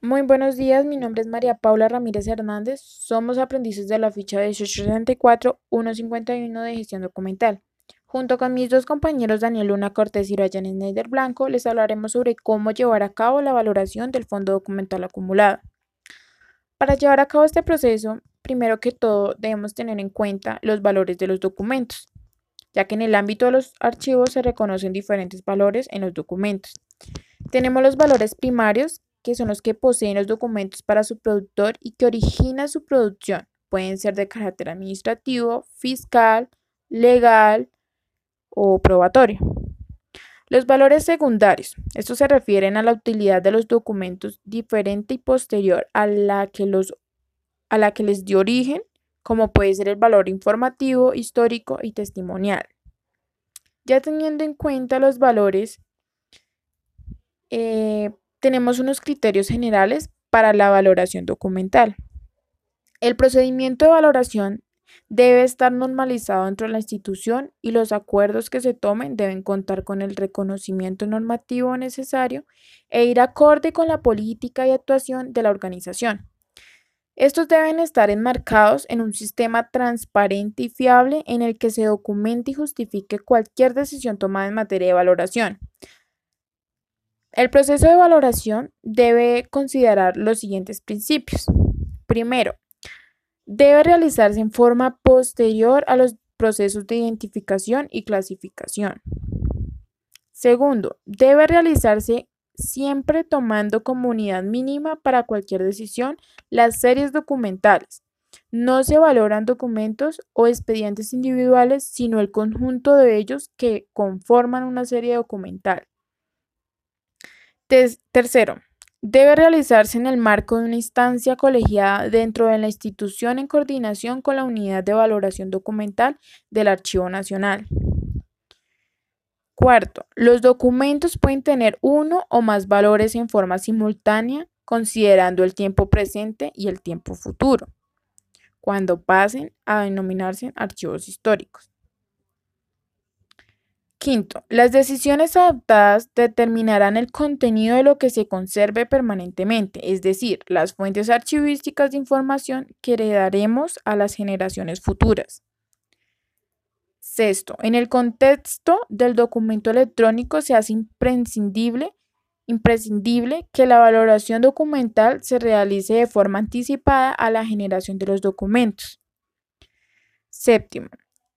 Muy buenos días, mi nombre es María Paula Ramírez Hernández, somos aprendices de la ficha 1864-151 de gestión documental. Junto con mis dos compañeros Daniel Luna Cortés y Ryan Schneider Blanco, les hablaremos sobre cómo llevar a cabo la valoración del fondo documental acumulado. Para llevar a cabo este proceso, primero que todo debemos tener en cuenta los valores de los documentos, ya que en el ámbito de los archivos se reconocen diferentes valores en los documentos. Tenemos los valores primarios, que son los que poseen los documentos para su productor y que origina su producción. Pueden ser de carácter administrativo, fiscal, legal o probatorio. Los valores secundarios. Estos se refieren a la utilidad de los documentos diferente y posterior a la que, los, a la que les dio origen, como puede ser el valor informativo, histórico y testimonial. Ya teniendo en cuenta los valores, eh, tenemos unos criterios generales para la valoración documental. El procedimiento de valoración debe estar normalizado dentro de la institución y los acuerdos que se tomen deben contar con el reconocimiento normativo necesario e ir acorde con la política y actuación de la organización. Estos deben estar enmarcados en un sistema transparente y fiable en el que se documente y justifique cualquier decisión tomada en materia de valoración, el proceso de valoración debe considerar los siguientes principios. Primero, debe realizarse en forma posterior a los procesos de identificación y clasificación. Segundo, debe realizarse siempre tomando como unidad mínima para cualquier decisión las series documentales. No se valoran documentos o expedientes individuales, sino el conjunto de ellos que conforman una serie documental tercero, debe realizarse en el marco de una instancia colegiada dentro de la institución en coordinación con la unidad de valoración documental del Archivo Nacional. Cuarto, los documentos pueden tener uno o más valores en forma simultánea, considerando el tiempo presente y el tiempo futuro, cuando pasen a denominarse archivos históricos. Quinto, las decisiones adoptadas determinarán el contenido de lo que se conserve permanentemente, es decir, las fuentes archivísticas de información que heredaremos a las generaciones futuras. Sexto, en el contexto del documento electrónico se hace imprescindible, imprescindible que la valoración documental se realice de forma anticipada a la generación de los documentos. Séptimo,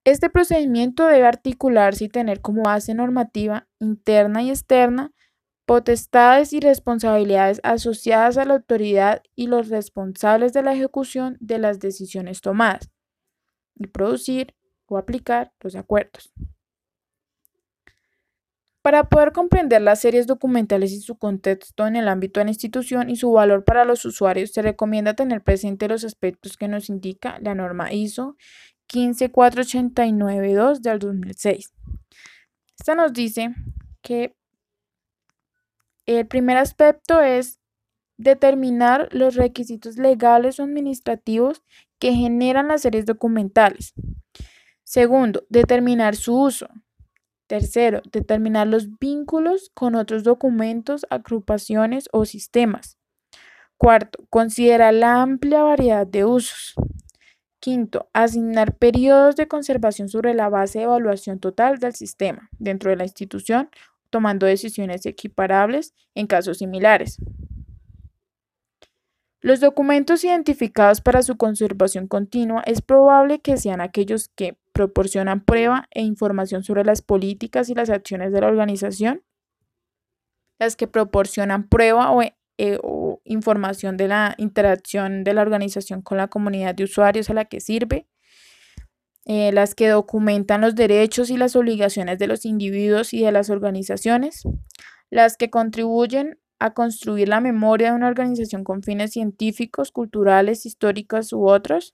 este procedimiento debe articularse y tener como base normativa interna y externa potestades y responsabilidades asociadas a la autoridad y los responsables de la ejecución de las decisiones tomadas y producir o aplicar los acuerdos. Para poder comprender las series documentales y su contexto en el ámbito de la institución y su valor para los usuarios, se recomienda tener presente los aspectos que nos indica la norma ISO 15489-2 del 2006. Esta nos dice que el primer aspecto es determinar los requisitos legales o administrativos que generan las series documentales. Segundo, determinar su uso. Tercero, determinar los vínculos con otros documentos, agrupaciones o sistemas. Cuarto, considera la amplia variedad de usos. Quinto, asignar periodos de conservación sobre la base de evaluación total del sistema dentro de la institución, tomando decisiones equiparables en casos similares. Los documentos identificados para su conservación continua es probable que sean aquellos que proporcionan prueba e información sobre las políticas y las acciones de la organización, las que proporcionan prueba o eh, o información de la interacción de la organización con la comunidad de usuarios a la que sirve, eh, las que documentan los derechos y las obligaciones de los individuos y de las organizaciones, las que contribuyen a construir la memoria de una organización con fines científicos, culturales, históricos u otros,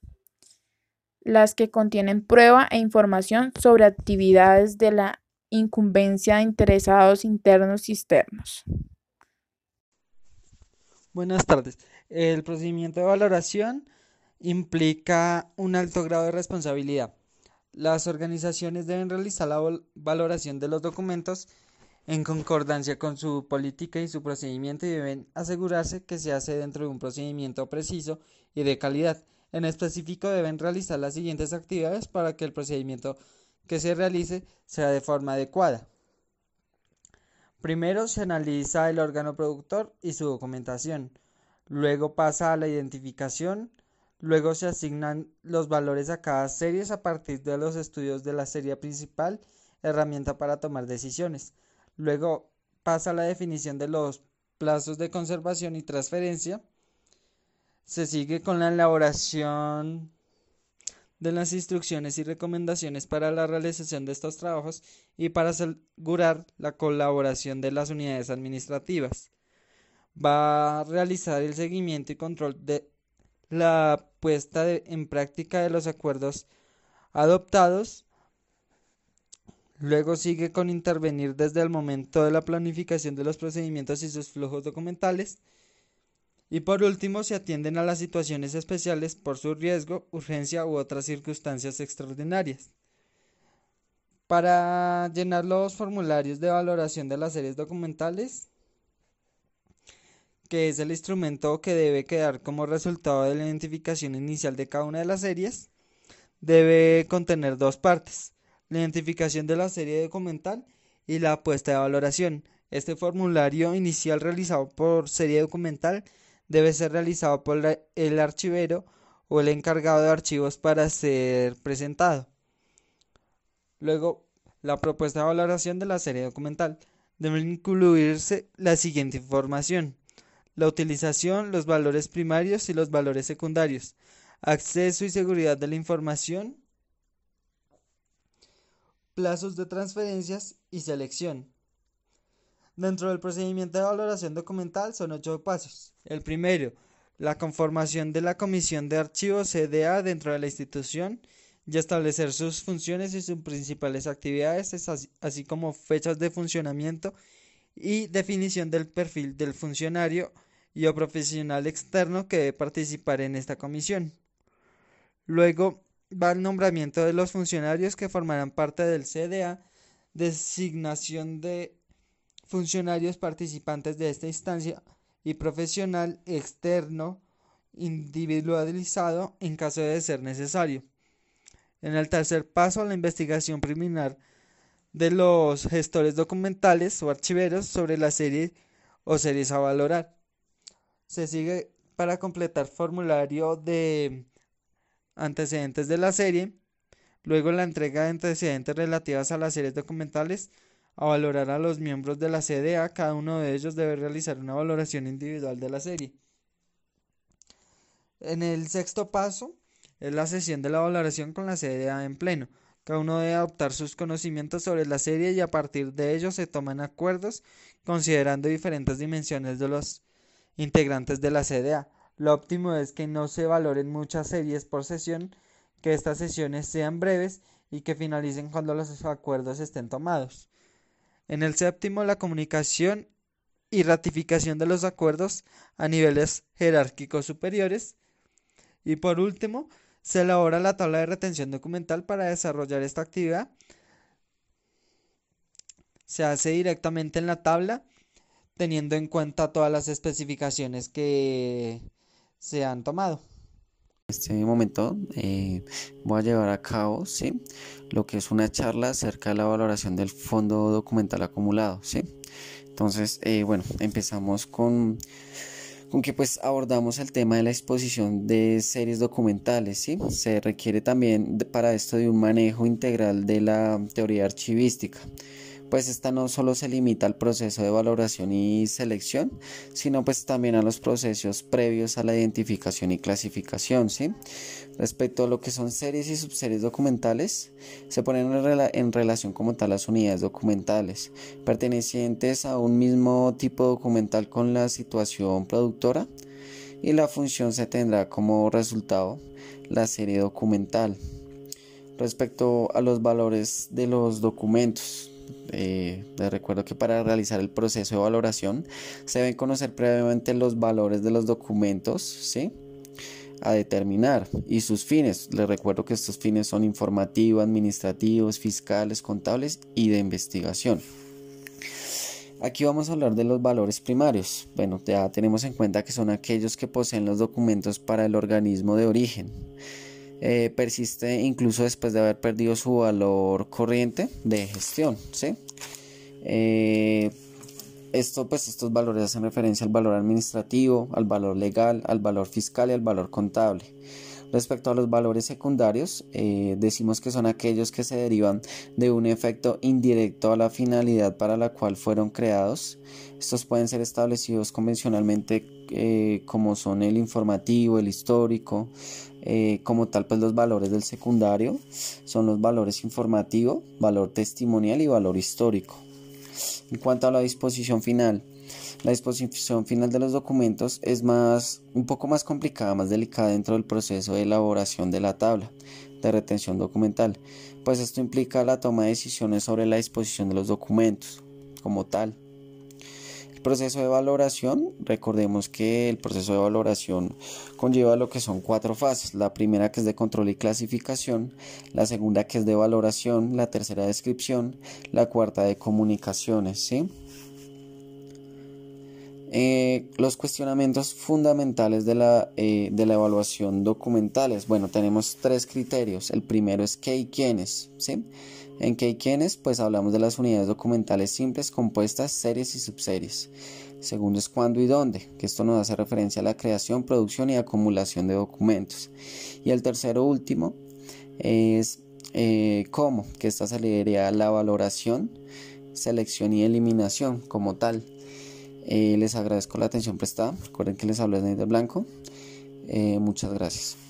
las que contienen prueba e información sobre actividades de la incumbencia de interesados internos y externos. Buenas tardes. El procedimiento de valoración implica un alto grado de responsabilidad. Las organizaciones deben realizar la valoración de los documentos en concordancia con su política y su procedimiento y deben asegurarse que se hace dentro de un procedimiento preciso y de calidad. En específico deben realizar las siguientes actividades para que el procedimiento que se realice sea de forma adecuada. Primero se analiza el órgano productor y su documentación. Luego pasa a la identificación. Luego se asignan los valores a cada serie a partir de los estudios de la serie principal, herramienta para tomar decisiones. Luego pasa la definición de los plazos de conservación y transferencia. Se sigue con la elaboración de las instrucciones y recomendaciones para la realización de estos trabajos y para asegurar la colaboración de las unidades administrativas. Va a realizar el seguimiento y control de la puesta en práctica de los acuerdos adoptados Luego sigue con intervenir desde el momento de la planificación de los procedimientos y sus flujos documentales. Y por último, se atienden a las situaciones especiales por su riesgo, urgencia u otras circunstancias extraordinarias. Para llenar los formularios de valoración de las series documentales, que es el instrumento que debe quedar como resultado de la identificación inicial de cada una de las series, debe contener dos partes la identificación de la serie documental y la apuesta de valoración. Este formulario inicial realizado por serie documental debe ser realizado por el archivero o el encargado de archivos para ser presentado. Luego, la propuesta de valoración de la serie documental. Debe incluirse la siguiente información. La utilización, los valores primarios y los valores secundarios. Acceso y seguridad de la información plazos de transferencias y selección. Dentro del procedimiento de valoración documental son ocho pasos. El primero, la conformación de la Comisión de Archivos CDA dentro de la institución y establecer sus funciones y sus principales actividades, así como fechas de funcionamiento y definición del perfil del funcionario y o profesional externo que debe participar en esta comisión. Luego, va el nombramiento de los funcionarios que formarán parte del CDA, designación de funcionarios participantes de esta instancia y profesional externo individualizado en caso de ser necesario. En el tercer paso, la investigación preliminar de los gestores documentales o archiveros sobre la serie o series a valorar. Se sigue para completar formulario de antecedentes de la serie, luego la entrega de antecedentes relativas a las series documentales, a valorar a los miembros de la CDA, cada uno de ellos debe realizar una valoración individual de la serie. En el sexto paso es la sesión de la valoración con la CDA en pleno. Cada uno debe adoptar sus conocimientos sobre la serie y a partir de ellos se toman acuerdos considerando diferentes dimensiones de los integrantes de la CDA. Lo óptimo es que no se valoren muchas series por sesión, que estas sesiones sean breves y que finalicen cuando los acuerdos estén tomados. En el séptimo, la comunicación y ratificación de los acuerdos a niveles jerárquicos superiores. Y por último, se elabora la tabla de retención documental para desarrollar esta actividad. Se hace directamente en la tabla, teniendo en cuenta todas las especificaciones que se han tomado. En este momento eh, voy a llevar a cabo ¿sí? lo que es una charla acerca de la valoración del fondo documental acumulado. ¿sí? Entonces, eh, bueno, empezamos con, con que pues abordamos el tema de la exposición de series documentales. ¿sí? Se requiere también para esto de un manejo integral de la teoría archivística pues esta no solo se limita al proceso de valoración y selección, sino pues también a los procesos previos a la identificación y clasificación, ¿sí? Respecto a lo que son series y subseries documentales, se ponen en, relación como tal las unidades documentales, pertenecientes a un mismo tipo documental con la situación productora, y la función se tendrá como resultado la serie documental. Respecto a los valores de los documentos, eh, les recuerdo que para realizar el proceso de valoración se deben conocer previamente los valores de los documentos, ¿sí? a determinar y sus fines. Les recuerdo que estos fines son informativos, administrativos, fiscales, contables y de investigación. Aquí vamos a hablar de los valores primarios. Bueno, ya tenemos en cuenta que son aquellos que poseen los documentos para el organismo de origen. Eh, persiste incluso después de haber perdido su valor corriente de gestión. ¿sí? Eh, esto, pues, estos valores hacen referencia al valor administrativo, al valor legal, al valor fiscal y al valor contable. Respecto a los valores secundarios, eh, decimos que son aquellos que se derivan de un efecto indirecto a la finalidad para la cual fueron creados. Estos pueden ser establecidos convencionalmente eh, como son el informativo, el histórico, eh, como tal pues los valores del secundario son los valores informativo, valor testimonial y valor histórico. En cuanto a la disposición final, la disposición final de los documentos es más, un poco más complicada, más delicada dentro del proceso de elaboración de la tabla de retención documental, pues esto implica la toma de decisiones sobre la disposición de los documentos como tal. El proceso de valoración, recordemos que el proceso de valoración conlleva lo que son cuatro fases. La primera que es de control y clasificación, la segunda que es de valoración, la tercera descripción, la cuarta de comunicaciones, ¿sí? Eh, los cuestionamientos fundamentales de la, eh, de la evaluación documentales. Bueno, tenemos tres criterios. El primero es qué y quiénes. ¿sí? En qué y quiénes, pues hablamos de las unidades documentales simples, compuestas, series y subseries. Segundo es cuándo y dónde, que esto nos hace referencia a la creación, producción y acumulación de documentos. Y el tercero último es eh, cómo, que esta sería la valoración, selección y eliminación como tal. Eh, les agradezco la atención prestada. Recuerden que les hablo de Blanco. Eh, muchas gracias.